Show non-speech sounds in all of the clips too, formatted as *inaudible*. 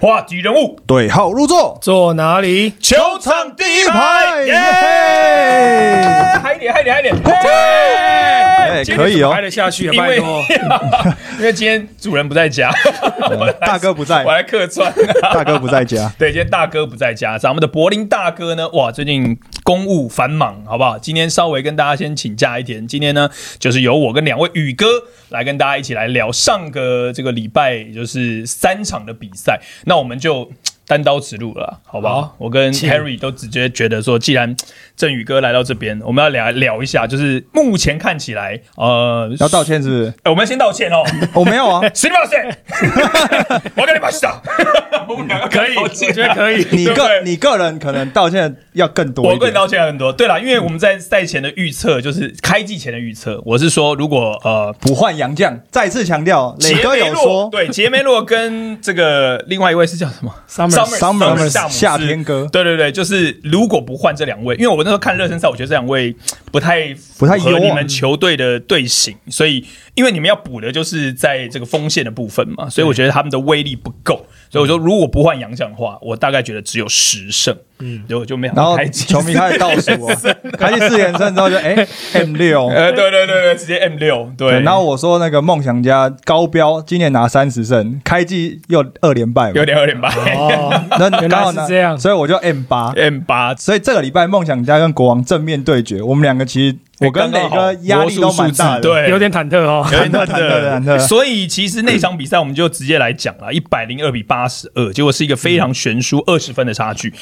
话题人物，对号入座，坐哪里？球场第一排，耶！嗨点，嗨点，嗨点，哎，可以哦拍，得下去啊，因为。*laughs* 因为今天主人不在家，大哥不在我，来客串。大哥不在家，*laughs* 对，今天大哥不在家，咱们的柏林大哥呢，哇，最近公务繁忙，好不好？今天稍微跟大家先请假一天，今天呢，就是由我跟两位宇哥来跟大家一起来聊上个这个礼拜，也就是三场的比赛，那我们就。单刀直入了，好不好？好我跟请 Harry 都直接觉得说，既然振宇哥来到这边，我们要聊聊一下，就是目前看起来，呃，要道歉是不是？哎我们先道歉哦，我没有啊，すみません，*laughs* 我跟你把*laughs* した，我们两个可以，我觉得可以。你对不对个你个人可能道歉要更多一点，我个人道歉很多。对了，因为我们在赛前的预测，就是开季前的预测，我是说，如果呃。不换洋将，再次强调，磊哥杰梅洛有说，对杰梅洛跟这个另外一位是叫什么 Summer Summer 夏姆斯夏天哥对对对，就是如果不换这两位，因为我那 时候看热身赛，我觉得这两位 *tsk* 不太不太合你们球队的队形，所以因为你们要补的就是在这个锋线的部分嘛，所以我觉得他们的威力不够，所以我说如果不换洋将的话，我大概觉得只有十胜，嗯，就就没想然后到开季球迷开始倒数哦，*laughs* 开机四连胜之后就哎 *laughs* M 六，呃，对对对对，直接 M 六，对，然后我说那个梦想家高标今年拿三十胜，开季又二连败嘛。有，点二连败。哦，*laughs* 那刚好是这样。所以我就 M 八。，M 八。所以这个礼拜梦想家跟国王正面对决，我们两个其实我跟磊哥压力都蛮大的，对，有点忐忑哦。有点忐忐忑忐忑所以其实那场比赛我们就直接来讲了，一百零二比八十二，结果是一个非常悬殊二十分的差距。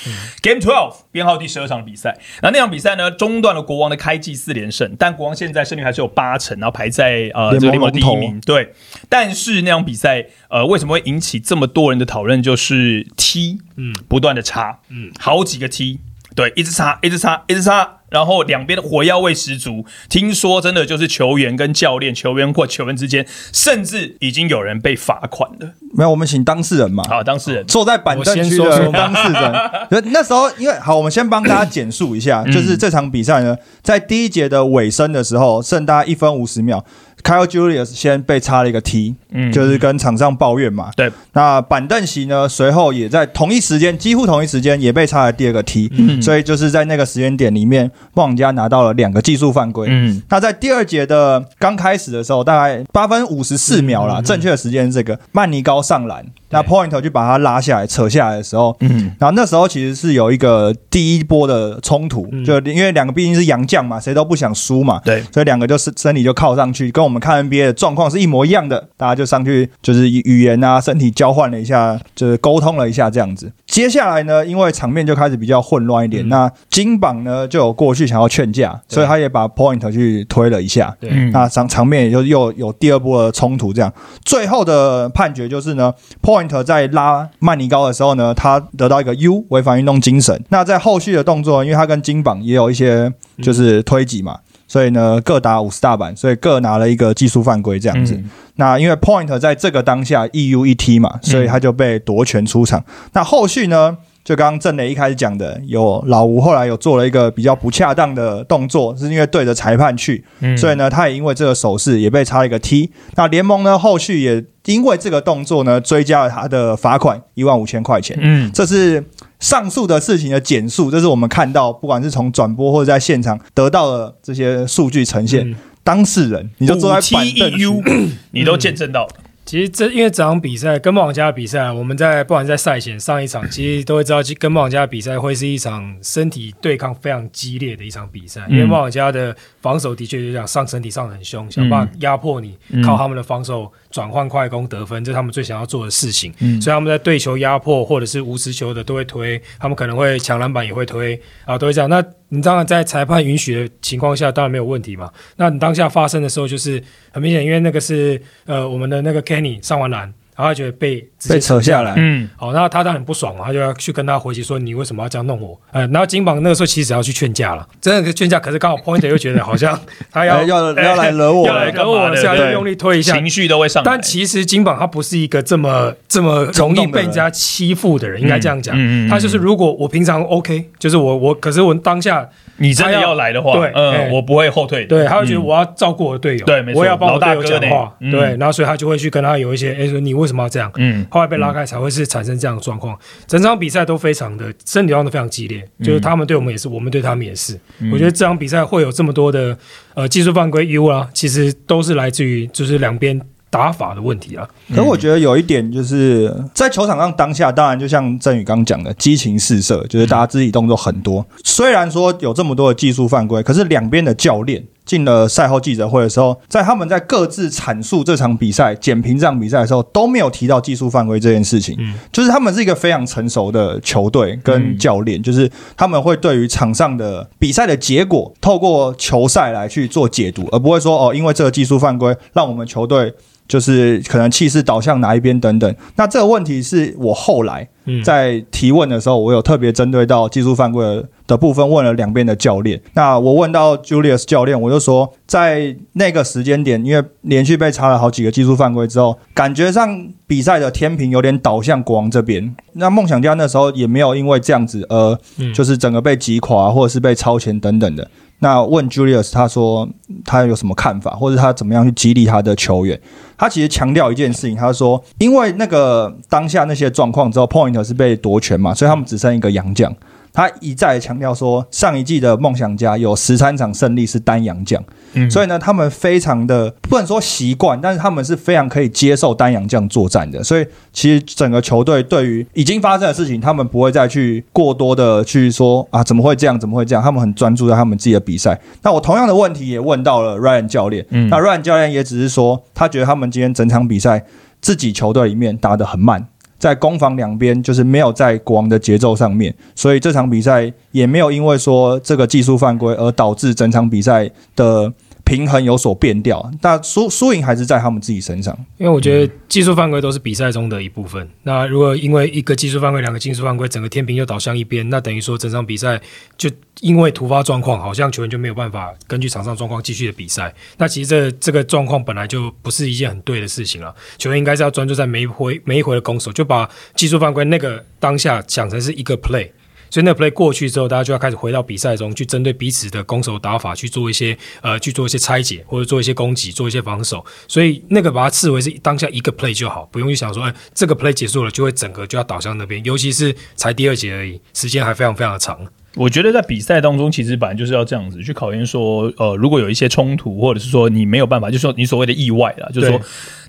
Game Twelve 编号第十二场比赛，那那场比赛呢中断了国王的开季四连胜，但国王现在胜率还是有八成，然后排在呃这个联盟第一名。对，但是那场比赛呃为什么会引起这么多人的讨论？就是 T 嗯不断的差，嗯好几个 T。对，一直差，一直差，一直差，然后两边的火药味十足。听说真的就是球员跟教练、球员或球员之间，甚至已经有人被罚款了。没有，我们请当事人嘛，好，当事人坐在板凳区的当事人。*laughs* 那时候，因为好，我们先帮大家简述一下，就是这场比赛呢，在第一节的尾声的时候，剩大概一分五十秒，Kyle Julius 先被插了一个 T，嗯。就是跟场上抱怨嘛。对，那板凳席呢，随后也在同一时间，几乎同一时间也被插了第二个 T，、所以就是在那个时间点里面，梦想家拿到了两个技术犯规。嗯。那在第二节的刚开始的时候，大概八分五十四秒嗯啦，正确的时间是这个，曼尼高上篮，那 Point 就把他拉下来、扯下来的时候，嗯。然后那时候其实是有一个第一波的冲突，嗯。就因为两个毕竟是洋将嘛，谁都不想输嘛，对，所以两个就是身体就靠上去，跟我们看 NBA 的状况是一模一样的，大家就上去就是语言啊、身体交换了一下，就是沟通了一下这样子。接下来呢，因为场面就开始比较混乱一点，嗯。那金榜呢就有过去想要劝架，所以他也把 Point 去推了一下。对。嗯。那场场面也就又有第二波的冲突，这样。最后的判决就是呢，Point 在拉曼尼高的时候呢，他得到一个 U 违反运动精神。那在后续的动作，因为他跟金榜也有一些就是推挤嘛，所以呢各打五十大板，所以各拿了一个技术犯规这样子。嗯那因为 Point 在这个当下一 U 一 T 嘛，所以他就被夺权出场。那后续呢？就刚刚郑磊一开始讲的，有老吴后来有做了一个比较不恰当的动作，是因为对着裁判去，嗯所以呢，他也因为这个手势也被插了一个 T。那联盟呢，后续也因为这个动作呢，追加了他的罚款一万五千块钱。嗯这是上述的事情的简述，这是我们看到，不管是从转播或者在现场得到的这些数据呈现。嗯当事人，你就坐在板凳 *clears throat* 你都见证到了。其实这因为这场比赛跟梦想家的比赛，我们在不管在赛前上一场，其实都会知道，跟梦想家的比赛会是一场身体对抗非常激烈的一场比赛。嗯因为梦想家的防守的确就讲上身体上得很凶，想办法压迫你，嗯靠他们的防守转换快攻得分，这是他们最想要做的事情。嗯所以他们在对球压迫或者是无持球的都会推，他们可能会抢篮板也会推啊，都会这样。那你当然在裁判允许的情况下，当然没有问题嘛。那你当下发生的时候，就是很明显，因为那个是呃我们的那个 Kenny 上完篮，然后他觉得被直接被扯下来。嗯。好，那他当然很不爽嘛，他就要去跟他回击说你为什么要这样弄我？呃，然后金榜那个时候其实要去劝架了，真的劝架，可是刚好 Pointer 又觉得好像 *laughs* 他要哎要要来惹我 *laughs* 要来惹我，的所以他就用力推一下。情绪都会上来。但其实金榜他不是一个这么这么容易被人家欺负的人，应该这样讲。嗯嗯嗯他就是如果我平常 OK，就是我我，可是我当下你真的要来的话，对我不会后退。对，他会觉得嗯。我要照顾我的队友，对没错我也要帮我队友讲话，嗯对，然后所以他就会去跟他有一些，哎，说你为什么要这样？嗯，后来被拉开才会是产生这样的状况。整场比赛都非常的身体上都非常激烈，就是他们对我们也是，我们对他们也是。我觉得这场比赛会有这么多的呃技术犯规 U 啊，其实都是来自于就是两边打法的问题啊。可我觉得有一点就是在球场上当下，当然就像振宇刚讲的，激情四射，就是大家肢体动作很多。虽然说有这么多的技术犯规，可是两边的教练进了赛后记者会的时候，在他们在各自阐述这场比赛、简评这场比赛的时候，都没有提到技术犯规这件事情。嗯就是他们是一个非常成熟的球队跟教练，就是他们会对于场上的比赛的结果，透过球赛来去做解读，而不会说哦，因为这个技术犯规让我们球队就是可能气势导向哪一边等等。那这个问题是我后来嗯在提问的时候，我有特别针对到技术犯规的部分问了两边的教练。那我问到 Julius 教练，我就说，在那个时间点，因为连续被查了好几个技术犯规之后，感觉上比赛的天平有点倒向国王这边。那梦想家那时候也没有因为这样子而嗯就是整个被击垮，或者是被超前等等的。那问 Julius，他说他有什么看法，或者他怎么样去激励他的球员？他其实强调一件事情，他说，因为那个当下那些状况之后，Point 是被夺权嘛，所以他们只剩一个洋将。他一再强调说，上一季的梦想家有十三场胜利是单阳将，嗯所以呢，他们非常的不能说习惯，但是他们是非常可以接受单阳将作战的。所以其实整个球队对于已经发生的事情，他们不会再去过多的去说啊怎么会这样，怎么会这样，他们很专注在他们自己的比赛。那我同样的问题也问到了 Ryan 教练，嗯那 Ryan 教练也只是说，他觉得他们今天整场比赛自己球队里面打得很慢。在攻防两边就是没有在国王的节奏上面，所以这场比赛也没有因为说这个技术犯规而导致整场比赛的平衡有所变调。但输输赢还是在他们自己身上。因为我觉得技术犯规都是比赛中的一部分。那如果因为一个技术犯规、两个技术犯规，整个天平就倒向一边，那等于说整场比赛就因为突发状况，好像球员就没有办法根据场上状况继续的比赛。那其实这这个状况本来就不是一件很对的事情了。球员应该是要专注在每一回每一回的攻守，就把技术犯规那个当下想成是一个 play。所以那 play 过去之后，大家就要开始回到比赛中去针对彼此的攻守打法去做一些呃去做一些拆解，或者做一些攻击，做一些防守。所以那个把它视为是当下一个 play 就好，不用去想说，哎，这个 play 结束了就会整个就要倒向那边，尤其是才第二节而已，时间还非常非常的长。我觉得在比赛当中，其实本来就是要这样子去考验说，呃，如果有一些冲突，或者是说你没有办法，就是说你所谓的意外啦，就是说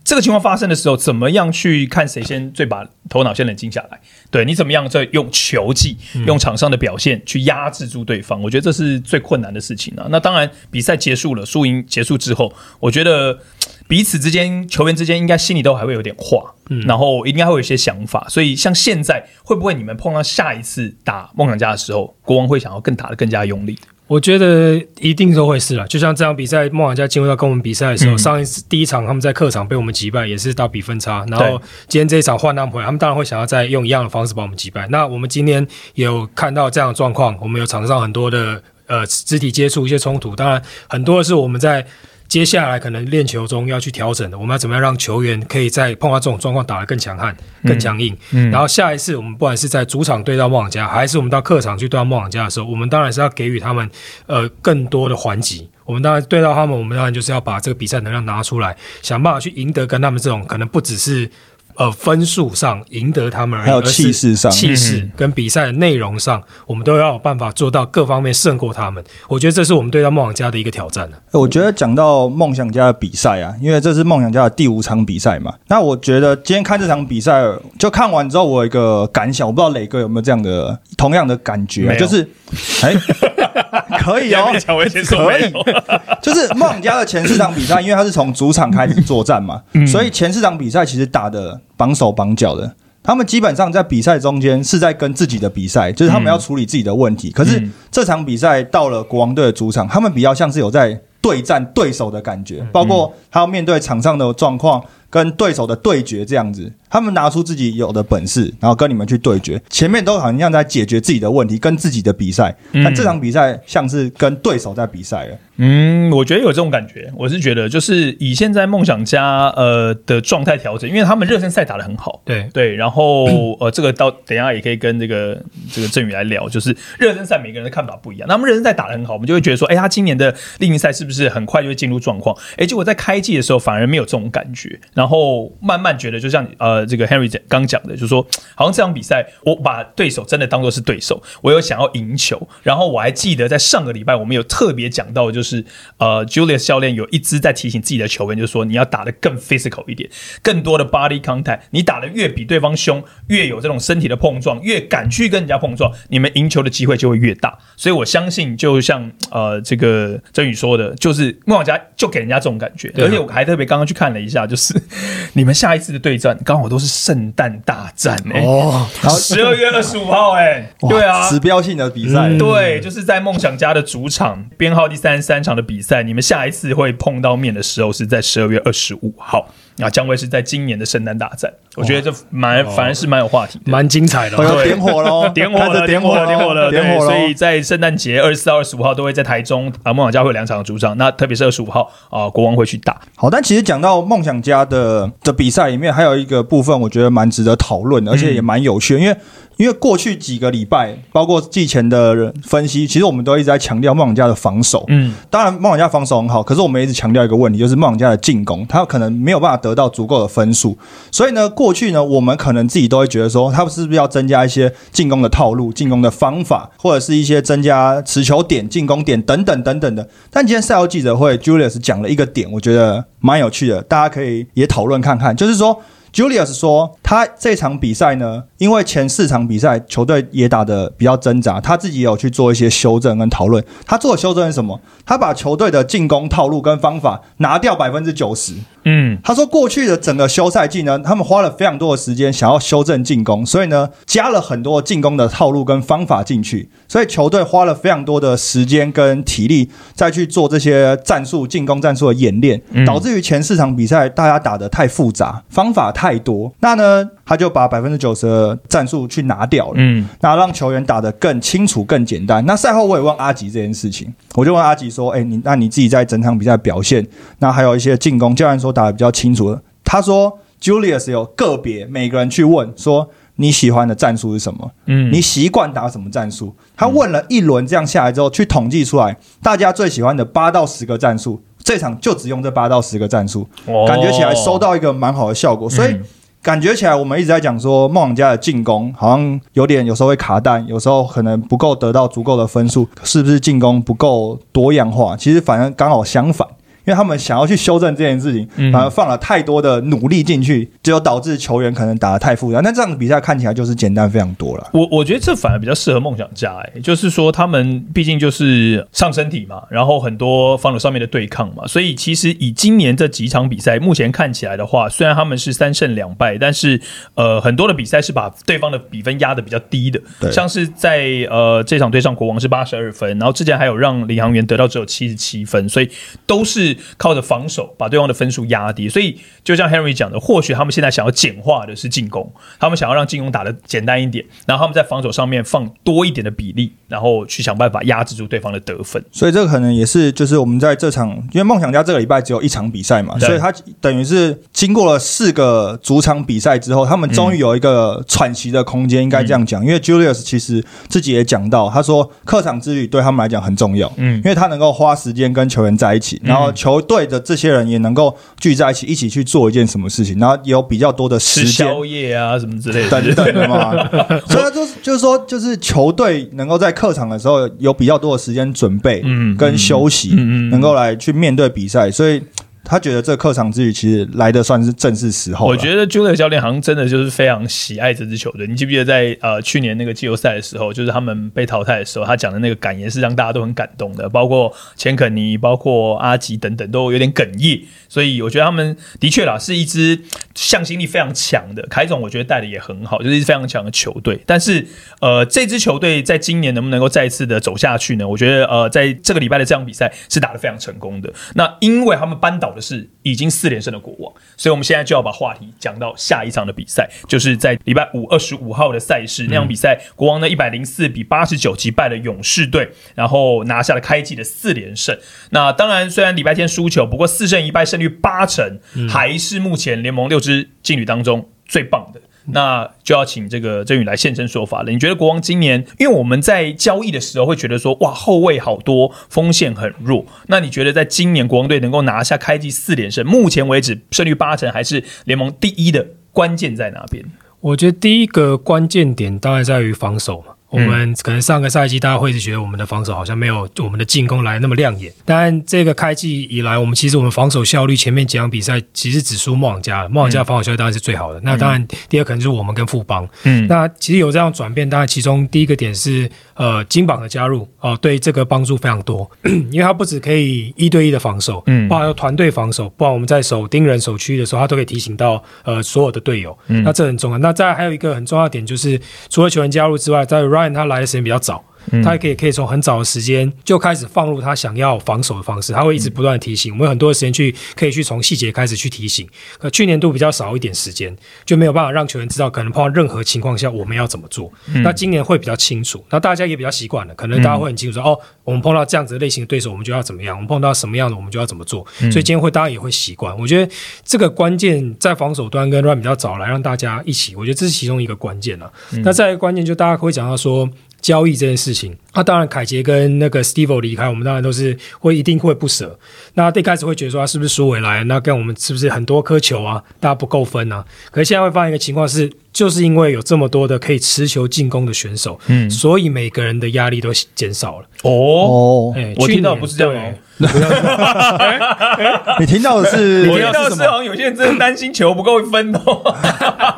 这个情况发生的时候，怎么样去看谁先最把头脑先冷静下来？对你怎么样再用球技、用场上的表现去压制住对方？我觉得这是最困难的事情啊。那当然，比赛结束了，输赢结束之后，我觉得彼此之间、球员之间应该心里都还会有点话，嗯然后应该会有一些想法。所以，像现在会不会你们碰到下一次打梦想家的时候，国王会想要更打得更加用力？我觉得一定都会是啦，就像这场比赛，梦想家进入到跟我们比赛的时候，嗯上一次第一场他们在客场被我们击败，也是大比分差。然后今天这一场换他们回来，他们当然会想要再用一样的方式把我们击败。那我们今天也有看到这样的状况，我们有场上很多的呃肢体接触、一些冲突，当然很多的是我们在。接下来可能练球中要去调整的，我们要怎么样让球员可以在碰到这种状况打得更强悍、更强硬？嗯然后下一次我们不管是在主场对到梦想家，还是我们到客场去对到梦想家的时候，我们当然是要给予他们呃更多的环击。我们当然对到他们，我们当然就是要把这个比赛能量拿出来，想办法去赢得跟他们这种可能不只是呃分数上赢得他们而已，还有气势上。气势跟比赛的内容上，我们都要有办法做到各方面胜过他们。我觉得这是我们对到梦想家的一个挑战呢、我觉得讲到梦想家的比赛啊，因为这是梦想家的第五场比赛嘛，那我觉得今天看这场比赛，就看完之后，我有一个感想，我不知道磊哥有没有这样的同样的感觉、啊，就是，哎，*laughs* 可以哦，可以，*laughs* 就是梦想家的前四场比赛，因为他是从主场开始作战嘛，嗯。所以前四场比赛其实打的绑手绑脚的。他们基本上在比赛中间是在跟自己的比赛，就是他们要处理自己的问题。可是嗯这场比赛到了国王队的主场，他们比较像是有在对战对手的感觉，包括他要面对场上的状况跟对手的对决这样子。他们拿出自己有的本事，然后跟你们去对决。前面都好像在解决自己的问题，跟自己的比赛，嗯但这场比赛像是跟对手在比赛了。嗯，我觉得有这种感觉。我是觉得，就是以现在梦想家呃的状态调整，因为他们热身赛打得很好，对，对，然后呃，这个到等一下也可以跟这个这个郑宇来聊，就是热身赛每个人的看法不一样。那他们热身赛打得很好，我们就会觉得说，哎，他今年的例行赛是不是很快就会进入状况？哎，结果在开季的时候反而没有这种感觉。然后慢慢觉得，就像呃这个 Henry 刚讲的，就是说好像这场比赛我把对手真的当做是对手，我有想要赢球。然后我还记得在上个礼拜我们有特别讲到，就是呃 Julius 教练有一直在提醒自己的球员，就是说你要打得更 physical 一点，更多的 body contact，你打得越比对方凶，越有这种身体的碰撞，越敢去跟人家碰撞，你们赢球的机会就会越大。所以我相信，就像呃这个曾宇说的，就是梦想家就给人家这种感觉，而且我还特别刚刚去看了一下，就是 *laughs* 你们下一次的对战刚好都是圣诞大战哎、哦，然后十二月二十五号哎、哇对啊，指标性的比赛，嗯对，就是在梦想家的主场编号第三十三场的比赛，你们下一次会碰到面的时候是在十二月二十五号，啊，将会是在今年的圣诞大战。我觉得这蛮反而是蛮有话题的。蛮精彩的点火喽，*laughs* 点火了，点火了，喽点火了，点火了！所以在圣诞节二十四到、二十五号都会在台中啊，梦想家会有两场的主场。那特别是二十五号啊，国王会去打。好，但其实讲到梦想家的的比赛里面，还有一个部分，我觉得蛮值得讨论的，而且也蛮有趣的，因为因为过去几个礼拜，包括季前的分析，其实我们都一直在强调梦想家的防守。嗯，当然，梦想家防守很好，可是我们一直强调一个问题，就是梦想家的进攻，他可能没有办法得到足够的分数。所以呢，过去呢，我们可能自己都会觉得说，他们是不是要增加一些进攻的套路、进攻的方法，或者是一些增加持球点、进攻点等等等等的。但今天赛后记者会，Julius 讲了一个点，我觉得蛮有趣的，大家可以也讨论看看，就是说。Julius 说，他这场比赛呢，因为前四场比赛球队也打得比较挣扎，他自己也有去做一些修正跟讨论。他做的修正是什么？他把球队的进攻套路跟方法拿掉百分之九十。嗯，他说，过去的整个休赛季呢，他们花了非常多的时间想要修正进攻，所以呢，加了很多进攻的套路跟方法进去，所以球队花了非常多的时间跟体力再去做这些战术、进攻战术的演练，导致于前四场比赛大家打得太复杂，方法太多。那呢，他就把百分之九十的战术去拿掉了。嗯，那让球员打得更清楚、更简单。那赛后我也问阿吉这件事情，我就问阿吉说：“哎、你那你自己在整场比赛表现，那还有一些进攻，教练说打得比较清楚了。他说 Julius 有个别每个人去问说你喜欢的战术是什么，嗯你习惯打什么战术？他问了一轮这样下来之后，去统计出来大家最喜欢的八到十个战术，这场就只用这八到十个战术，哦感觉起来收到一个蛮好的效果，所以。嗯感觉起来，我们一直在讲说梦想家的进攻好像有点，有时候会卡弹，有时候可能不够得到足够的分数，是不是进攻不够多样化？其实反而刚好相反，因为他们想要去修正这件事情，嗯反而放了太多的努力进去，结果导致球员可能打得太复杂。那这样的比赛看起来就是简单非常多了。我我觉得这反而比较适合梦想家、欸，就是说他们毕竟就是上身体嘛，然后很多防守上面的对抗嘛，所以其实以今年这几场比赛目前看起来的话，虽然他们是三胜两败，但是呃很多的比赛是把对方的比分压的比较低的，对像是在呃这场对上国王是八十二分，然后之前还有让领航员得到只有七十七分，所以都是靠着防守把对方的分数压低，所以就像 Henry 讲的，或许他们现在想要简化的是进攻，他们想要让进攻打得简单一点，然后他们在防守上面放多一点的比例，然后去想办法压制住对方的得分。所以这个可能也是，就是我们在这场，因为梦想家这个礼拜只有一场比赛嘛，所以他等于是经过了四个主场比赛之后，他们终于有一个喘息的空间，应该这样讲。因为 Julius 其实自己也讲到，他说客场之旅对他们来讲很重要，嗯因为他能够花时间跟球员在一起，然后球队的这些人也能够聚在一起，一起去做一件什么事情，然后也有比较多的时间宵夜啊什么之类的，等等的嘛。所以他就是就是说，就是球队能够在客场的时候有比较多的时间准备，嗯跟休息，嗯嗯嗯能够来去面对比赛，所以他觉得这个客场之旅其实来的算是正是时候。我觉得 Julius 教练好像真的就是非常喜爱这支球队。你记不记得在呃去年那个季后赛的时候，就是他们被淘汰的时候，他讲的那个感言是让大家都很感动的，包括钱肯尼、包括阿吉等等都有点哽咽。所以我觉得他们的确啦是一支向心力非常强的。凯总我觉得带的也很好，就是一支非常强的球队。但是呃这支球队在今年能不能够再次的走下去呢？我觉得呃在这个礼拜的这场比赛是打得非常成功的。那因为他们扳倒的是已经四连胜的国王，所以我们现在就要把话题讲到下一场的比赛，就是在礼拜五二十五号的赛事、那场比赛，国王呢一百零四比八十九击败了勇士队，然后拿下了开季的四连胜。那当然，虽然礼拜天输球，不过四胜一败，胜率八成，还是目前联盟六支劲旅当中最棒的。那就要请这个郑宇来现身说法了。你觉得国王今年，因为我们在交易的时候会觉得说，哇，后卫好多，锋线很弱。那你觉得在今年国王队能够拿下开季四连胜，目前为止胜率八成，还是联盟第一的关键在哪边？我觉得第一个关键点大概在于防守嘛。我们可能上个赛季大家会是觉得我们的防守好像没有我们的进攻来那么亮眼，但这个开季以来，我们其实我们防守效率前面几场比赛其实只输梦想家，梦想家防守效率当然是最好的。那当然，第二可能就是我们跟富邦。嗯，那其实有这样转变，当然其中第一个点是呃金榜的加入哦，对这个帮助非常多，*clears throat* 因为他不止可以一对一的防守，嗯，包含团队防守，不然我们在守盯人守区域的时候，他都可以提醒到呃所有的队友，嗯那这很重要。那再还有一个很重要的点就是，除了球员加入之外，在他来的时间比较早，他可以可以从很早的时间就开始放入他想要防守的方式，他会一直不断的提醒我们，有很多的时间去可以去从细节开始去提醒。可去年度比较少一点时间，就没有办法让球员知道可能碰到任何情况下我们要怎么做。那今年会比较清楚，那大家也比较习惯了，可能大家会很清楚说哦，我们碰到这样子类型的对手，我们就要怎么样；我们碰到什么样的，我们就要怎么做。所以今天会大家也会习惯。我觉得这个关键在防守端跟 run 比较早来让大家一起，我觉得这是其中一个关键了。那再一个关键就大家会讲到说。交易这件事情，那当然凯杰跟那个 Steve 离开，我们当然都是会一定会不舍。那一开始会觉得说他是不是输回来，那跟我们是不是很多颗球啊，大家不够分啊？可是现在会发现一个情况是，就是因为有这么多的可以持球进攻的选手，嗯，所以每个人的压力都减少了。哦，我听到不是这样哦，*laughs* 你听到的是，*laughs* 我听到是好像有些人真的担心球不够分哦。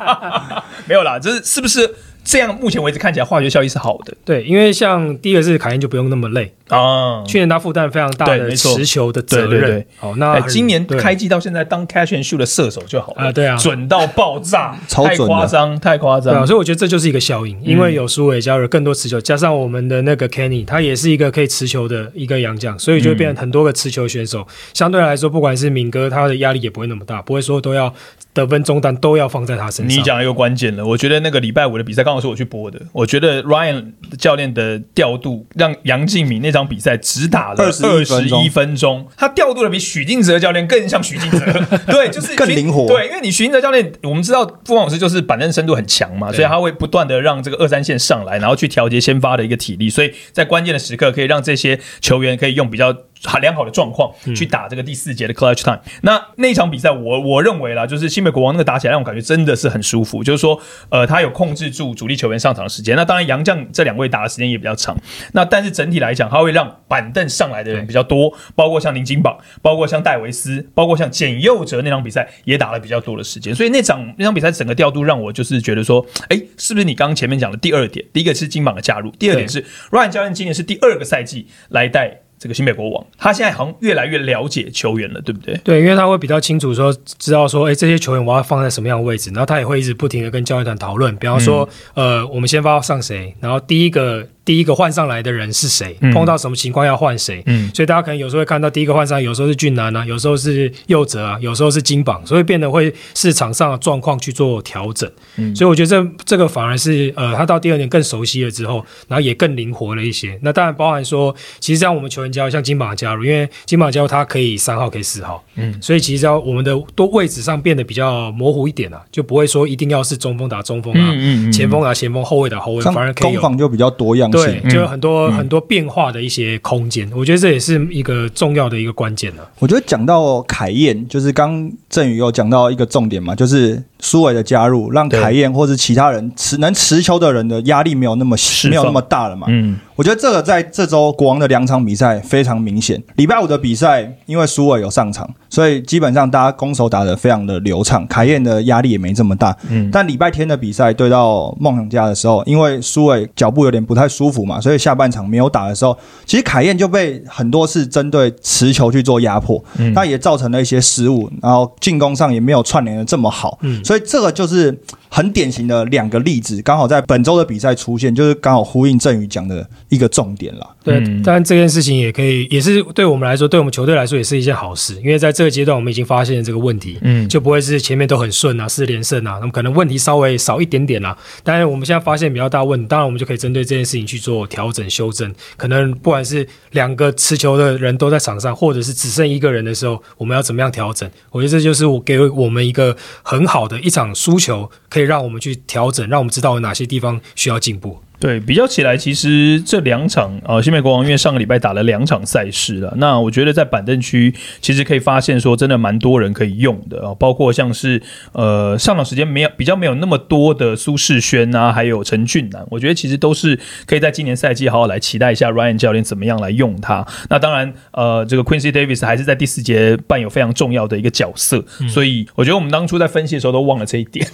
*laughs* 没有啦，这是是不是？这样目前为止看起来化学效益是好的，对，因为像第一个是凯恩就不用那么累啊，去年他负担非常大的持球的责任，好，那今年开季到现在当 catch and shoot 的射手就好了。啊，对啊，准到爆炸，*laughs* 太夸张，太夸张，所以我觉得这就是一个效应，因为有苏伟加入更多持球，加上我们的那个 Kenny，他也是一个可以持球的一个洋将，所以就会变成很多个持球选手，相对来说，不管是敏哥，他的压力也不会那么大，不会说都要。得分中单都要放在他身上。你讲一个关键了，我觉得那个礼拜五的比赛刚好是我去播的。我觉得 Ryan 教练的调度让杨敬敏那场比赛只打了二十一分钟，他调度的比许晋哲教练更像许晋哲。*laughs* 对，就是更灵活。对，因为你许晋哲教练，我们知道傅老师就是板凳深度很强嘛，所以他会不断的让这个二三线上来，然后去调节先发的一个体力，所以在关键的时刻可以让这些球员可以用比较。很良好的状况去打这个第四节的 clutch time。那那场比赛，我我认为啦，就是新北国王那个打起来让我感觉真的是很舒服。就是说，呃，他有控制住主力球员上场的时间。那当然，杨将这两位打的时间也比较长。那但是整体来讲，他会让板凳上来的人比较多，包括像林金榜，包括像戴维斯，包括像简佑哲那场比赛也打了比较多的时间。所以那场那场比赛整个调度让我就是觉得说，哎，是不是你刚刚前面讲的第二点？第一个是金榜的加入，第二点是 Ryan 教练今年是第二个赛季来带。这个新北国王，他现在好像越来越了解球员了，对不对？对，因为他会比较清楚说，知道说，哎，这些球员我要放在什么样的位置，然后他也会一直不停的跟教练团讨论，比方说，呃，我们先发上谁，然后第一个。第一个换上来的人是谁？碰到什么情况要换谁？嗯，所以大家可能有时候会看到第一个换上，有时候是俊男啊，有时候是佑哲啊，有时候是金榜，所以变得会市场上的状况去做调整。嗯，所以我觉得这这个反而是呃，他到第二年更熟悉了之后，然后也更灵活了一些。那当然包含说，其实像我们球员加入，像金榜加入，因为金榜加入他可以三号可以四号，嗯，所以其实要我们的多位置上变得比较模糊一点啊，就不会说一定要是中锋打中锋啊，嗯前锋打前锋，后卫打后卫，反而可以攻防就比较多样。对，就有很多很多变化的一些空间，我觉得这也是一个重要的一个关键了。我觉得讲到凯燕，就是刚振宇有讲到一个重点嘛，就是苏伟的加入，让凯燕或是其他人持能持球的人的压力没有那么没有那么大了嘛。嗯。我觉得这个在这周国王的两场比赛非常明显。礼拜五的比赛，因为苏伟有上场，所以基本上大家攻守打得非常的流畅，凯燕的压力也没这么大。嗯，但礼拜天的比赛对到梦想家的时候，因为苏伟脚步有点不太舒服嘛，所以下半场没有打的时候，其实凯燕就被很多次针对持球去做压迫，那也造成了一些失误，然后进攻上也没有串联的这么好。嗯，所以这个就是很典型的两个例子，刚好在本周的比赛出现，就是刚好呼应郑宇讲的。一个重点了。对，嗯但这件事情也可以，也是对我们来说，对我们球队来说也是一件好事，因为在这个阶段我们已经发现了这个问题，嗯就不会是前面都很顺啊，四连胜啊，那么可能问题稍微少一点点啊。但是我们现在发现比较大问题，当然我们就可以针对这件事情去做调整修正。可能不管是两个持球的人都在场上，或者是只剩一个人的时候，我们要怎么样调整？我觉得这就是我给我们一个很好的一场输球，可以让我们去调整，让我们知道有哪些地方需要进步。对，比较起来，其实这两场啊，新美国王因为上个礼拜打了两场赛事了，那我觉得在板凳区其实可以发现说，真的蛮多人可以用的啊、包括像是呃上场时间没有比较没有那么多的苏世轩啊，还有陈俊南，我觉得其实都是可以在今年赛季好好来期待一下 Ryan 教练怎么样来用他。那当然，呃，这个 Quincy Davis 还是在第四节扮有非常重要的一个角色，所以我觉得我们当初在分析的时候都忘了这一点。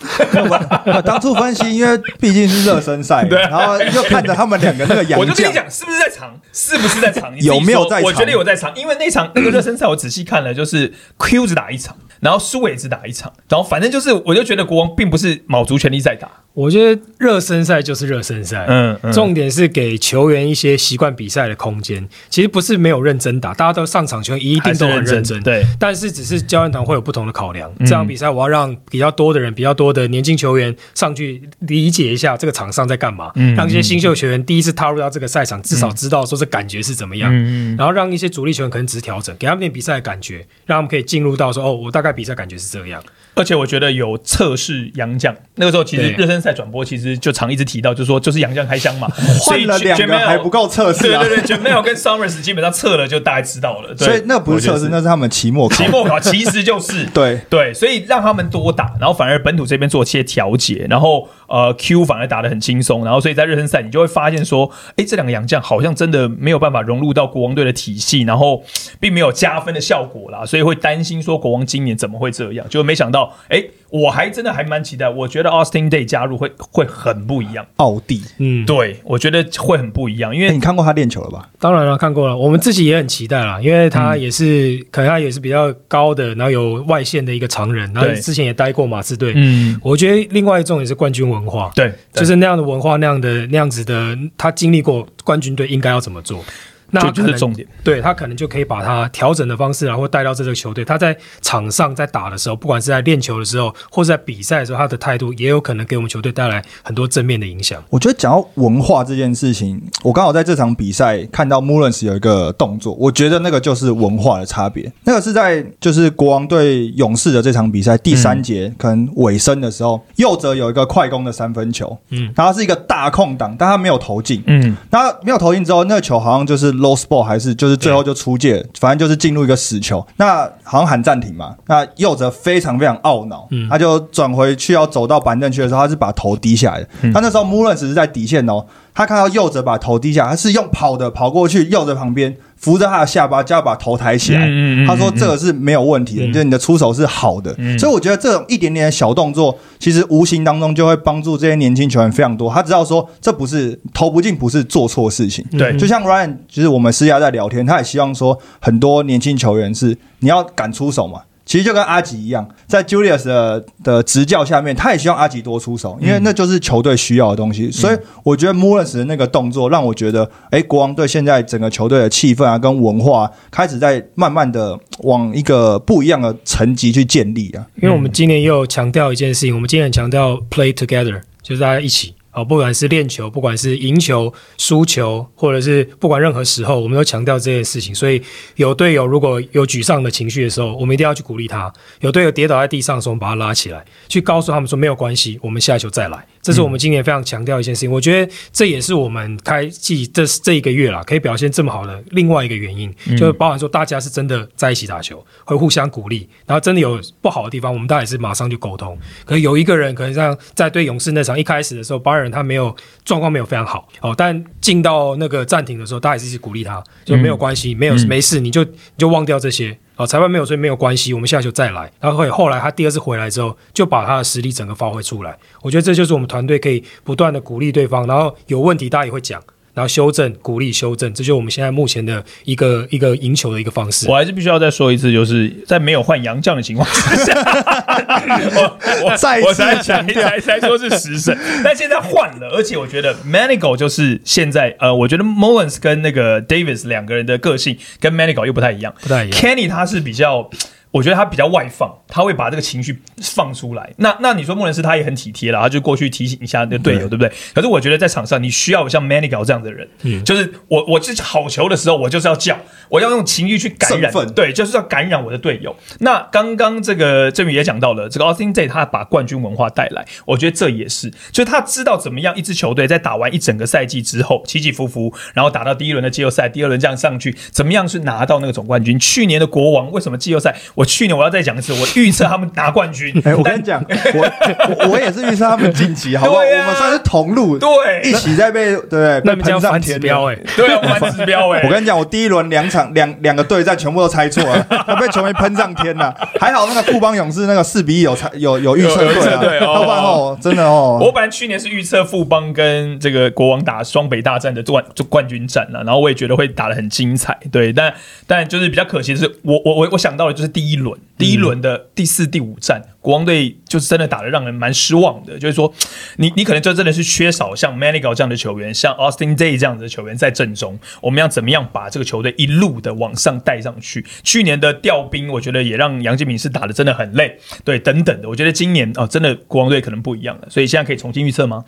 呃 *laughs* 当初分析，因为毕竟是热身赛，*laughs* 对啊然后又看着他们两个那个洋将，我就跟你讲，是不是在场？是不是在场？你自己有没有在场说我觉得有在藏，因为那场那个热身赛我仔细看了，就是 Q 只打一场，然后苏也只打一场，然后反正就是，我就觉得国王并不是卯足全力在打。我觉得热身赛就是热身赛，嗯嗯重点是给球员一些习惯比赛的空间。其实不是没有认真打，大家都上场球员一定都很认真，对，但是只是教练团会有不同的考量。这场比赛我要让比较多的人、比较多的年轻球员上去理解一下这个场上在干嘛，嗯让一些新秀球员第一次踏入到这个赛场，至少知道说这感觉是怎么样。嗯然后让一些主力球员可能只是调整，给他们点比赛的感觉，让他们可以进入到说哦，我大概比赛感觉是这样。而且我觉得有测试杨将，那个时候其实热身赛转播其实就常一直提到，就说就是杨将开箱嘛，*laughs* 所以换了两 Jamel- 个还不够测试啊对对。对 j a m e l 跟 Summers 基本上测了就大概知道了，对所以那不是测试，那是他们期末考期。末考其实就是 *laughs* 对，对，所以让他们多打，然后反而本土这边做一些调节，然后呃 Q 反而打得很轻松，然后所以在热身赛你就会发现说，哎，这两个洋将好像真的没有办法融入到国王队的体系，然后并没有加分的效果啦，所以会担心说国王今年怎么会这样，就没想到，哎，我还真的还蛮期待，我觉得 Austin Day 加入会会很不一样，奥地，嗯，对我觉得会很不一样，因哎，为你看过他练球了吧？当然了，看过了，我们自己也很期待啦，因为他也是、可能他也是比较高的，然后有外线的一个常人，然后之前也待过马刺队。嗯，我觉得另外一种也是冠军文化，对，就是那样的文化，那样的那样子的，他经历过冠军队应该要怎么做。那就可能就是重点，对他可能就可以把他调整的方式，然后带到这个球队。他在场上在打的时候，不管是在练球的时候，或是在比赛的时候，他的态度也有可能给我们球队带来很多正面的影响。我觉得讲到文化这件事情，我刚好在这场比赛看到 Mullins 有一个动作，我觉得那个就是文化的差别。那个是在就是国王对勇士的这场比赛第三节、可能尾声的时候，右泽有一个快攻的三分球，嗯，然后是一个大空档，但他没有投进。嗯，那没有投进之后，那个球好像就是 low ball，还是就是最后就出界，反正就是进入一个死球。那好像喊暂停嘛。那右泽非常非常懊恼，他就转回去要走到板凳区的时候，他是把头低下来的。他那时候 Mullins 是在底线哦，他看到右泽把头低下，他是用跑的跑过去右泽旁边，扶着他的下巴，就要把头抬起来。嗯嗯嗯他说这个是没有问题的，就是你的出手是好的。所以我觉得这种一点点的小动作，其实无形当中就会帮助这些年轻球员非常多。他知道说这不是投不进，不是做错事情。对就像 Ryan，就是我们私下在聊天，他也希望说很多年轻球员是你要敢出手嘛。其实就跟阿吉一样，在 Julius 的的执教下面，他也希望阿吉多出手，因为那就是球队需要的东西。所以我觉得 Morris 的那个动作让我觉得，哎，国王队现在整个球队的气氛啊，跟文化、啊、开始在慢慢的往一个不一样的层级去建立啊。因为我们今年也有强调一件事情，我们今年很强调 play together，就是大家一起。哦，不管是练球，不管是赢球、输球，或者是不管任何时候，我们都强调这件事情。所以有队友如果有沮丧的情绪的时候，我们一定要去鼓励他；有队友跌倒在地上的时候，我们把他拉起来，去告诉他们说没有关系，我们下一球再来。这是我们今年非常强调一件事情。我觉得这也是我们开季这这一个月啦，可以表现这么好的另外一个原因，就是包含说大家是真的在一起打球，会互相鼓励，然后真的有不好的地方，我们大家也是马上就沟通。可是有一个人可能像在对勇士那场一开始的时候，巴尔人他没有状况没有非常好哦，但进到那个暂停的时候，大家也是一直鼓励他，就没有关系，没有没事，你就你就忘掉这些。哦，裁判没有所以没有关系，我们下球再来。然后会后来他第二次回来之后，就把他的实力整个发挥出来。我觉得这就是我们团队可以不断的鼓励对方，然后有问题大家也会讲，然然后修正、鼓励、修正，这就是我们现在目前的一个一个赢球的一个方式我。还是必须要再说一次，就是在没有换洋将的情况下，*laughs* 我我再我才强调才才说是食神，但现在换了，而且我觉得 Manigo 就是现在呃，我觉得 Mullins 跟那个 Davis 两个人的个性跟 Manigo 又不太一样，不太一样 Kenny 他是比较。我觉得他比较外放，他会把这个情绪放出来。那那你说莫伦斯他也很体贴了，他就过去提醒一下那队友，对不对？可是我觉得在场上你需要像 Manigal 这样的人，嗯就是我我是好球的时候，我就是要叫，我要用情绪去感染对，就是要感染我的队友。那刚刚这个郑宇也讲到了，这个 Austin Day 他把冠军文化带来，我觉得这也是，就是他知道怎么样一支球队在打完一整个赛季之后起起伏伏，然后打到第一轮的季后赛，第二轮这样上去，怎么样是拿到那个总冠军？去年的国王为什么季后赛？我去年我要再讲一次，我预测他们拿冠军。哎、我跟你讲，我我我也是预测他们晋级，好不好？啊我们算是同路，对一起在被对？被那你们这样反指喷上天标哎、的。对啊，我玩指标哎、我跟你讲，我第一轮两场两两个对战全部都猜错了，都被球迷喷上天了。还好那个富邦勇士那个四比一有猜有有预测对啊，测对哦要不然哦，真的哦，我本来去年是预测富邦跟这个国王打双北大战的冠就冠军战了，然后我也觉得会打得很精彩，对，但但就是比较可惜的是，我我我我想到的就是第一轮第一轮的第四、第五战，国王队就是真的打得让人蛮失望的，就是说你你可能就真的是缺少像 Manigal 这样的球员，像 Austin Day 这样子的球员在阵中，我们要怎么样把这个球队一路的往上带上去？去年的调兵，我觉得也让杨建敏是打的真的很累，对，等等的，我觉得今年哦，真的国王队可能不一样了，所以现在可以重新预测吗？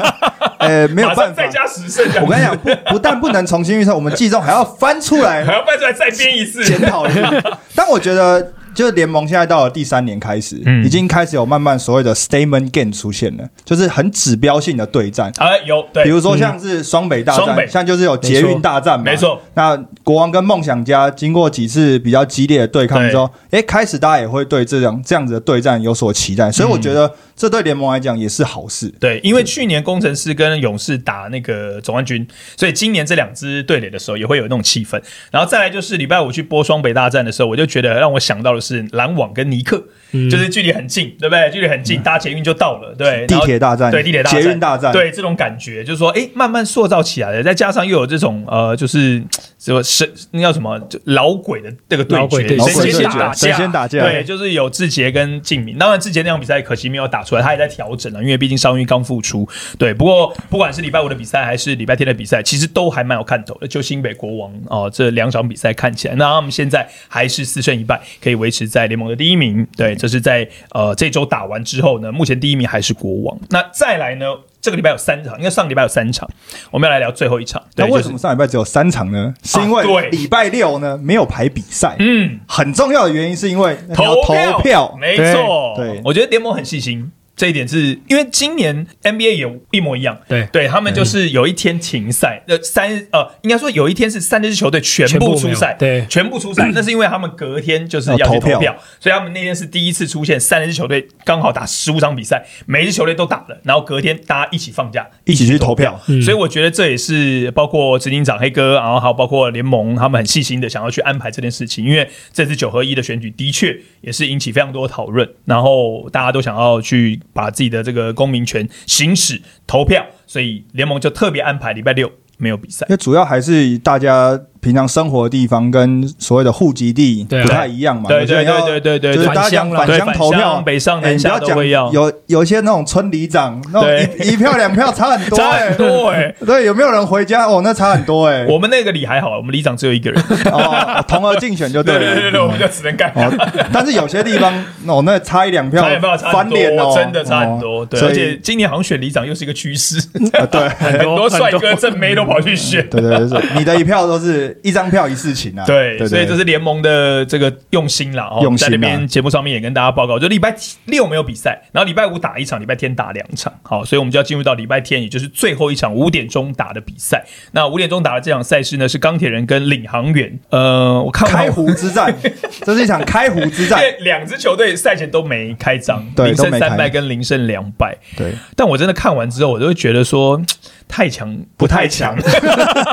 *laughs* 呃没有办法再。加十胜，我跟你讲，不不但不能重新预测，我们季中还要翻出来 *laughs* 还要翻出来再编一次，检讨一下。但我觉得，就是联盟现在到了第三年开始，嗯已经开始有慢慢所谓的 statement game 出现了，就是很指标性的对战。啊，有对，比如说像是双北大战，像就是有捷运大战嘛，没错。那国王跟梦想家经过几次比较激烈的对抗之后，诶，开始大家也会对这样这样子的对战有所期待，所以我觉得这对联盟来讲也是好事。对，因为去年工程师跟勇士打那个总冠军，所以今年这两支对垒的时候也会有那种气氛。然后再来就是礼拜五去播双北大战的时候，我就觉得让我想到的是篮网跟尼克，就是距离很近，对不对？距离很近，搭捷运就到了，对。地铁大战对地铁大战、捷运大战对这种感觉，就是说，哎，慢慢塑造起来的，再加上又有这种呃，就是什么神那叫什么老鬼的这个对决，老鬼对神仙打架，神仙打架对，就是有志杰跟敬敏。当然，志杰那场比赛可惜没有打出来，他也在调整了，因为毕竟伤愈刚复出。对，不过不管是礼拜五的比赛还是礼拜天的比赛，其实都还蛮有看头的。就新北国王哦，这两场比赛看起来，那他们现在还是四胜一败，可以维持在联盟的第一名。对，这是在呃这周打完之后呢，目前第一名还是国王。那再来呢？这个礼拜有三场，因为上个礼拜有三场，我们要来聊最后一场。那为什么上礼拜只有三场呢？是因为对礼拜六呢没有排比赛。嗯，很重要的原因是因为要投投票，没错，对对我觉得联盟很细心。这一点是因为今年 NBA 也一模一样，对。对他们就是有一天停赛，呃三呃应该说有一天是三支球队全全部出赛，对。全部出赛，*clears throat* 那是因为他们隔天就是要去投票。所以他们那天是第一次出现三支球队刚好打十五场比赛，每一支球队都打了，然后隔天大家一起放假，一起去投票。所以我觉得这也是包括执行长黑哥，然后还有包括联盟，他们很细心的想要去安排这件事情，因为这次九合一的选举的确也是引起非常多的讨论，然后大家都想要去把自己的这个公民权行使投票，所以联盟就特别安排礼拜六没有比赛那。主要还是大家平常生活的地方跟所谓的户籍地不太一样嘛。对对对对对对就是大家讲返乡投票，北上南下都会要，有有一些那种村里长，那种对一一票两票差很多，*laughs* 差很多哎、哎。*laughs* 对，有没有人回家？哦，那差很多哎。我们那个里还好，我们里长只有一个人，哦，同额竞选就对了。*laughs* 对对对对，我们就只能干。哦，但是有些地方哦，那差一两票翻很多，脸哦，真的差很多。对，而且今年好像选里长又是一个趋势，呃对很多帅哥正妹都跑去选。对对对，对你的一票都是一张票一事情啊。对，对，所以这是联盟的这个用心啦。哦，用心啊在那边节目上面也跟大家报告，就礼拜六没有比赛，然后礼拜五打一场，礼拜天打两场。好，所以我们就要进入到礼拜天，也就是最后一场五点钟打的比赛。那五点钟打的这场赛事呢，是钢铁人跟领航员。呃，我看完开湖之战，*laughs* 这是一场开湖之战两支球队赛前都没开张，对零胜三败跟零胜两败。对，但我真的看完之后，我就会觉得说，太强不太强，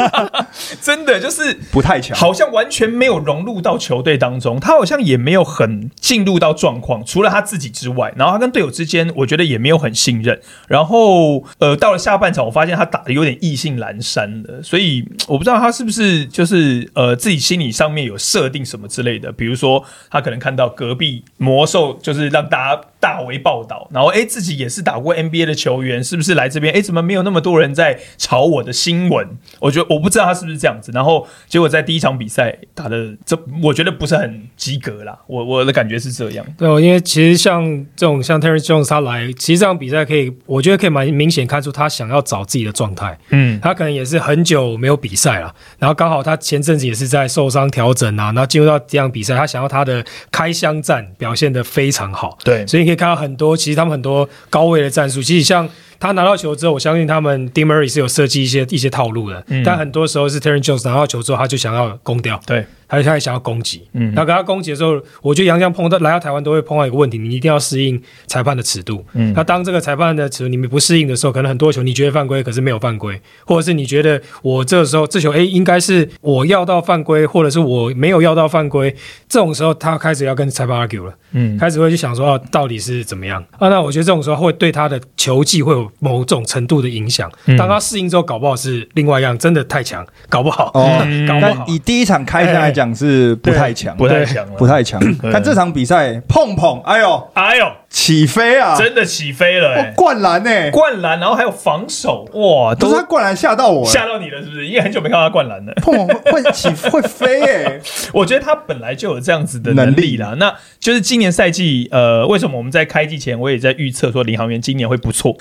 *laughs* 真的就是不太强，好像完全没有融入到球队当中，他好像也没有很进入到状况，除了他自己之外，然后他跟队友之间，我觉得也没有很信任。然后呃，到了下半场，我发现他打的有点意兴阑珊的，所以我不知道他是不是就是呃自己心理上面有设定什么之类的，比如说他可能看到隔壁魔兽就是让大家大为报道，然后哎自己也是打过 NBA 的球员，是不是来这边？哎，怎么没有那么多人在炒我的新闻？我觉得我不知道他是不是这样子。然后结果在第一场比赛打的这，我觉得不是很及格啦。我我的感觉是这样。对，因为其实像这种像 Terry Jones 他来，其实这场比赛可以，我觉得可以蛮明显看出他想要找自己的状态。嗯，他可能也是很久没有比赛了，然后刚好他前阵子也是在受伤调整啊，然后进入到这样比赛，他想要他的开箱战表现的非常好。对，所以你看到很多，其实他们很多高位的战术，其实像。他拿到球之后，我相信他们 d i m u r r y 是有设计一些一些套路的，但很多时候是 Terry Jones 拿到球之后，他就想要攻掉，对，他就他也想要攻击，嗯。然后跟他攻击的时候，我觉得杨绛碰到来到台湾都会碰到一个问题，你一定要适应裁判的尺度，嗯。那当这个裁判的尺度你们不适应的时候，可能很多球你觉得犯规，可是没有犯规，或者是你觉得我这个时候这球诶应该是我要到犯规，或者是我没有要到犯规，这种时候他开始要跟裁判 argue 了。嗯，开始会去想说，哦，到底是怎么样。啊？那我觉得这种时候会对他的球技会有某种程度的影响。嗯当他适应之后，搞不好是另外一样，真的太强，搞不好，哦 *laughs* 嗯搞不好。但以第一场开下来讲是不太强，不太强了，不太强。但这场比赛碰碰，哎呦，哎呦，起飞啊！真的起飞了、灌篮呢？灌篮，然后还有防守，哇，都都是他灌篮吓到我，吓到你了，是不是？因为很久没看到他灌篮了。*laughs* 碰碰会会起会飞哎，*laughs* 我觉得他本来就有这样子的能力啦。那就是今年赛季，呃，为什么我们在开季前我也在预测说领航员今年会不错，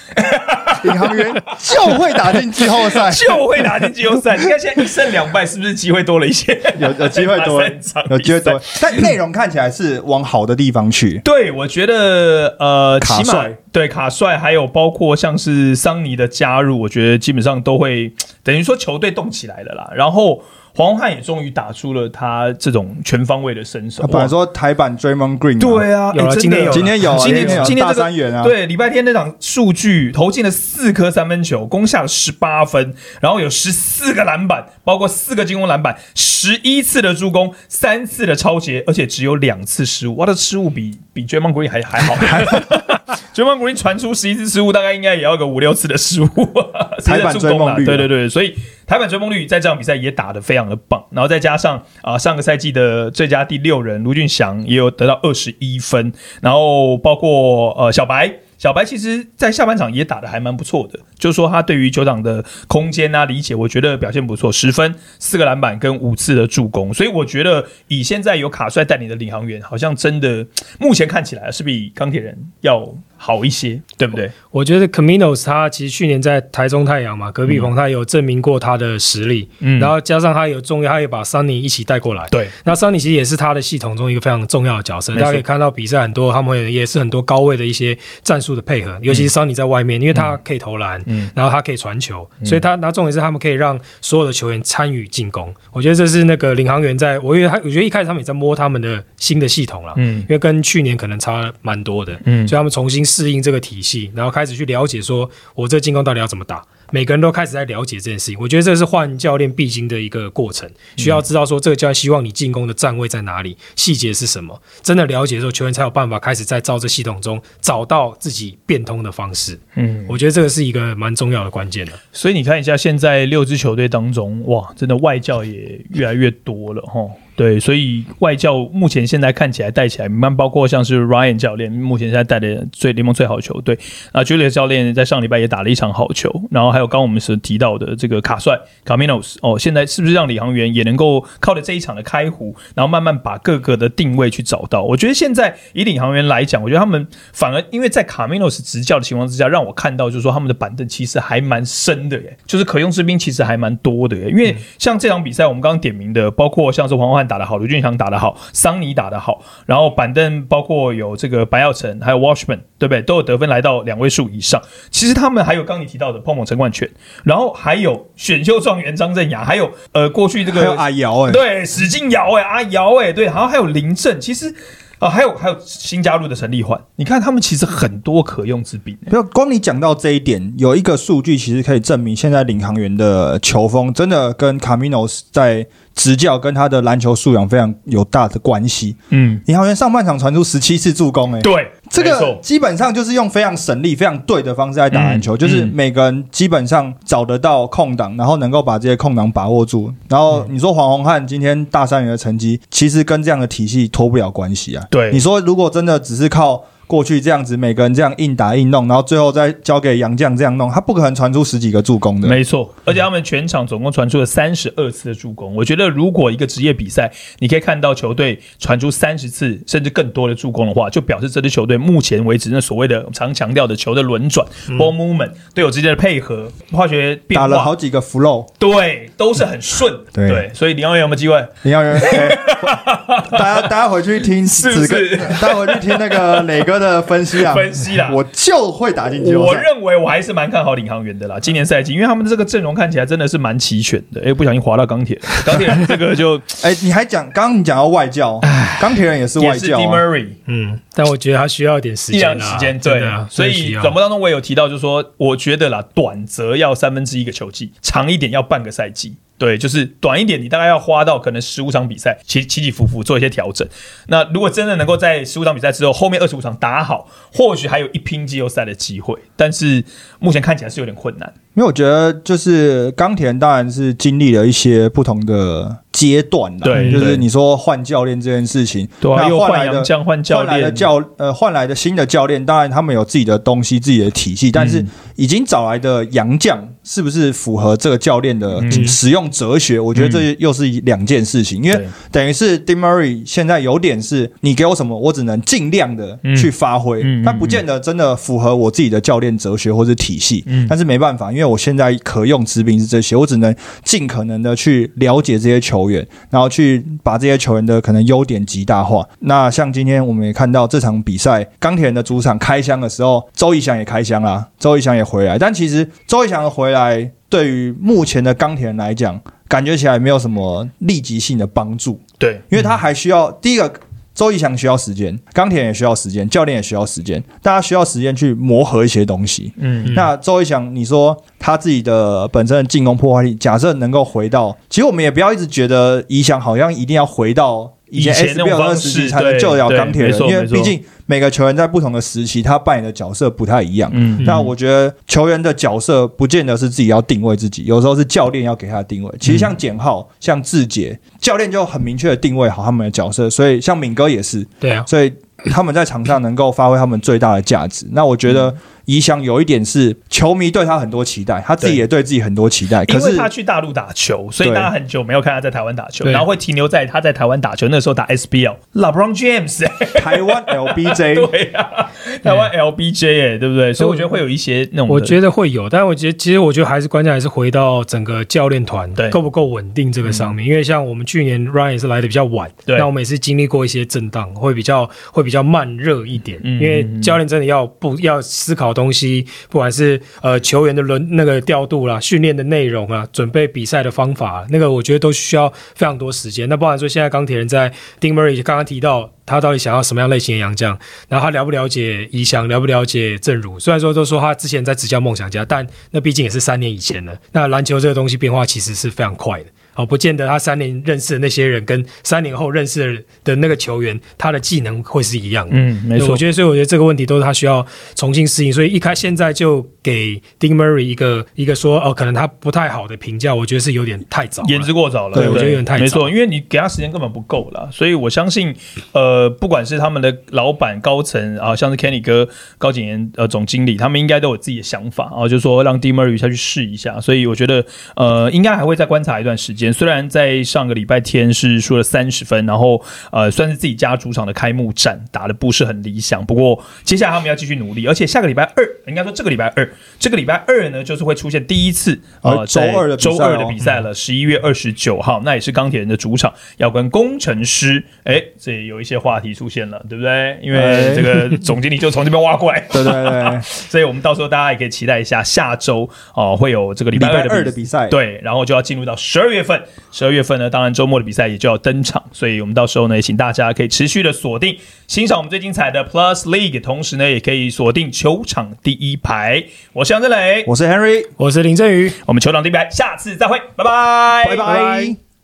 领航员就会打进季后赛，就会打进季后赛。*laughs* 你看现在一胜两败，是不是机会多了一些？有有机会多有机会多。*laughs* *laughs* 但内容看起来是往好的地方去。对，我觉得呃，起码卡帅对卡帅，还有包括像是桑尼的加入，我觉得基本上都会等于说球队动起来了啦。然后黄汉也终于打出了他这种全方位的身手。他本来说台版 Draymond Green，嘛对啊，有了今天有今天有啊，今天有今天这个大三元啊，对，礼拜天那场数据投进了四颗三分球，攻下了十八分，然后有十四个篮板，包括四个进攻篮板，十一次的助攻，三次的超截，而且只有两次失误。哇，的失误比比 Draymond Green 还还好。*laughs* *laughs* *laughs* d n Green 传出十一次失误，大概应该也要个五六次的失误，*laughs* 台版直接助攻啦追梦率啊对对对，所以台版追梦率在这场比赛也打得非常的棒，然后再加上啊、上个赛季的最佳第六人卢俊祥也有得到二十一分，然后包括呃小白。小白其实，在下半场也打得还蛮不错的，就是说他对于球场的空间啊理解，我觉得表现不错，十分、四个篮板跟五次的助攻，所以我觉得以现在有卡帅带领的领航员，好像真的目前看起来是比钢铁人要好一些，对不对？我觉得 Caminos 他其实去年在台中太阳嘛，隔壁棚他有证明过他的实力，嗯。然后加上他有重要，他也把 Sunny 一起带过来。对，那 Sunny 其实也是他的系统中一个非常重要的角色，大家可以看到比赛很多，他们也是很多高位的一些战术的配合，尤其是 Sunny 在外面，因为他可以投篮，嗯。然后他可以传球，所以他那重点是他们可以让所有的球员参与进攻。我觉得这是那个领航员在，我觉得他，我觉得一开始他们也在摸他们的新的系统了，嗯。因为跟去年可能差蛮多的，嗯。所以他们重新适应这个体系，然后开始去了解说，我这进攻到底要怎么打。每个人都开始在了解这件事情，我觉得这是换教练必经的一个过程，需要知道说这个教练希望你进攻的站位在哪里，细节是什么。真的了解之后，球员才有办法开始在造这系统中找到自己变通的方式。嗯，我觉得这个是一个蛮重要的关键的。所以你看一下，现在六支球队当中，哇，真的外教也越来越多了哈。对，所以外教目前现在看起来带起来，慢慢包括像是 Ryan 教练，目前现在带的最联盟最好的球队。啊 Julius 教练在上礼拜也打了一场好球，然后还有刚刚我们所提到的这个卡帅 Caminos 哦，现在是不是让领航员也能够靠着这一场的开壶，然后慢慢把各个的定位去找到？我觉得现在以领航员来讲，我觉得他们反而因为在 Caminos 执教的情况之下，让我看到就是说他们的板凳其实还蛮深的耶，就是可用之兵其实还蛮多的耶。因为像这场比赛我们刚刚点名的，包括像是黄焕打得好，卢俊祥打得好，桑尼打得好，然后板凳包括有这个白耀成还有 Washman，对不对？都有得分来到两位数以上。其实他们还有刚你提到的碰碰陈冠全，然后还有选秀状元张镇雅，还有呃过去这个还有阿瑶哎，对，史劲尧哎，阿瑶哎，对，然后还有林振，其实啊，还有还有新加入的陈立焕，你看他们其实很多可用之兵、不要光你讲到这一点，有一个数据其实可以证明，现在领航员的球风真的跟卡米诺斯在执教跟他的篮球素养非常有大的关系。嗯，领航员上半场传出十七次助攻、欸，对，这个基本上就是用非常省力、非常对的方式来打篮球，嗯就是嗯每个人基本上找得到空档，然后能够把这些空档把握住。然后你说黄宏汉今天大三元的成绩，其实跟这样的体系脱不了关系啊。对你说如果真的只是靠过去这样子，每个人这样硬打硬弄，然后最后再交给杨绛这样弄，他不可能传出十几个助攻的。没错，而且他们全场总共传出了三十二次的助攻。我觉得，如果一个职业比赛，你可以看到球队传出三十次甚至更多的助攻的话，就表示这支球队目前为止那所谓的常强调的球的轮转、ball movement、队友之间的配合、化学变打，了好几个 flow，对，都是很顺。对所以林耀元有没有机会？林耀元，哎 *laughs* 大家大家回去听 *laughs* 是不子是哥，大家回去听那个磊哥的分析啊，分析啦我就会打进季后我。认为我还是蛮看好领航员的啦，今年赛季，因为他们这个阵容看起来真的是蛮齐全的。哎，不小心滑到钢铁，*laughs* 钢铁人这个就哎，你还讲，刚刚你讲到外教，钢铁人也是外教 D 啊，Murray，嗯，但我觉得他需要一点时间啊，两时间，对啊，所以转播当中我也有提到，就是说，我觉得啦，短则要三分之一个球季，长一点要半个赛季。对，就是短一点，你大概要花到可能十五场比赛，起起起伏伏做一些调整。那如果真的能够在十五场比赛之后，后面二十五场打好，或许还有一拼季后赛的机会。但是目前看起来是有点困难。因为我觉得就是冈田当然是经历了一些不同的阶段啦，对对就是你说换教练这件事情，对啊，那又换换来的将换教换来的，教呃换来的新的教练，当然他们有自己的东西、自己的体系，但是嗯已经找来的洋将是不是符合这个教练的嗯。使用哲学？我觉得这又是两件事情，因为等于是 d i Murray 现在有点是你给我什么，我只能尽量的去发挥，但不见得真的符合我自己的教练哲学或者体系。嗯但是没办法，因为我现在可用之兵是这些，我只能尽可能的去了解这些球员，然后去把这些球员的可能优点极大化。那像今天我们也看到这场比赛，钢铁人的主场开箱的时候，周一翔也开箱啦，周一翔也回来，但其实周一翔的回来对于目前的钢铁人来讲，感觉起来没有什么立即性的帮助，对，因为他还需要第一个。周怡翔需要时间，钢铁也需要时间，教练也需要时间，大家需要时间去磨合一些东西。嗯，那周一翔，你说他自己的本身的进攻破坏力，假设能够回到，其实我们也不要一直觉得怡翔好像一定要回到以前以前那 SBL 种方那个时期才能救了钢铁人因为毕竟每个球员在不同的时期，他扮演的角色不太一样。嗯那我觉得球员的角色不见得是自己要定位自己，有时候是教练要给他的定位。其实像简浩、像志杰，教练就很明确的定位好他们的角色，所以像敏哥也是，对啊，所以他们在场上能够发挥他们最大的价值。那我觉得怡翔有一点是球迷对他很多期待，他自己也对自己很多期待。可是因为他去大陆打球，所以大家很久没有看他在台湾打球，然后会停留在他在台湾打球那时候打 SBL。LeBron James，*laughs* 台湾 LBJ *laughs* 对呀、台湾 LBJ 哎、对不对？所以我觉得会有一些那种，我觉得会有，但我觉得其实我觉得还是关键还是回到整个教练团对嗯够不够稳定这个上面，因为像我们去年 Ryan 也是来的比较晚，对那我们也是经历过一些震荡，会比较会比较慢热一点，嗯因为教练真的要不要思考东西，不管是呃球员的轮那个调度啦、训练的内容啊、准备比赛的方法，那个我觉得都需要非常多时间。那包含说现在钢铁人在丁 Murray 刚刚提到。他到底想要什么样类型的洋将？然后他了不了解怡翔，了不了解正如？虽然说都说他之前在执教梦想家，但那毕竟也是三年以前了。那篮球这个东西变化其实是非常快的。好，不见得他三年认识的那些人跟三年后认识的的那个球员，他的技能会是一样的。嗯，没错对我，觉得，所以我觉得这个问题都是他需要重新适应。所以一开现在就给 Dean Murray 一个一个说哦，可能他不太好的评价，我觉得是有点太早。言之过早了，对我觉得有点太早没错，因为你给他时间根本不够了，所以我相信，呃，不管是他们的老板、高层啊，像是 Kenny 哥、高景言呃总经理，他们应该都有自己的想法啊，就是说让 D Murray 下去试一下，所以我觉得呃，应该还会再观察一段时间。虽然在上个礼拜天是输了三十分，然后呃，算是自己家主场的开幕战打的不是很理想，不过接下来他们要继续努力，而且下个礼拜二，应该说这个礼拜二，这个礼拜二呢，就是会出现第一次呃哦周二的周二的哦比赛了，十一月二十九号，那也是钢铁人的主场，要跟工程师，哎，这也有一些话题出现了，对不对？因为哎这个 *laughs* 总经理就从这边挖过来，对对对，*laughs* 所以我们到时候大家也可以期待一下，下周哦、会有这个礼拜二的比二的比赛，对，然后就要进入到十二月份。份，十二月份呢，当然周末的比赛也就要登场，所以我们到时候呢，也请大家可以持续的锁定欣赏我们最精彩的 Plus League，同时呢，也可以锁定球场第一排。我是杨振磊，我是 Henry，我是林振宇。我们球场第一排，下次再会，拜拜，拜拜。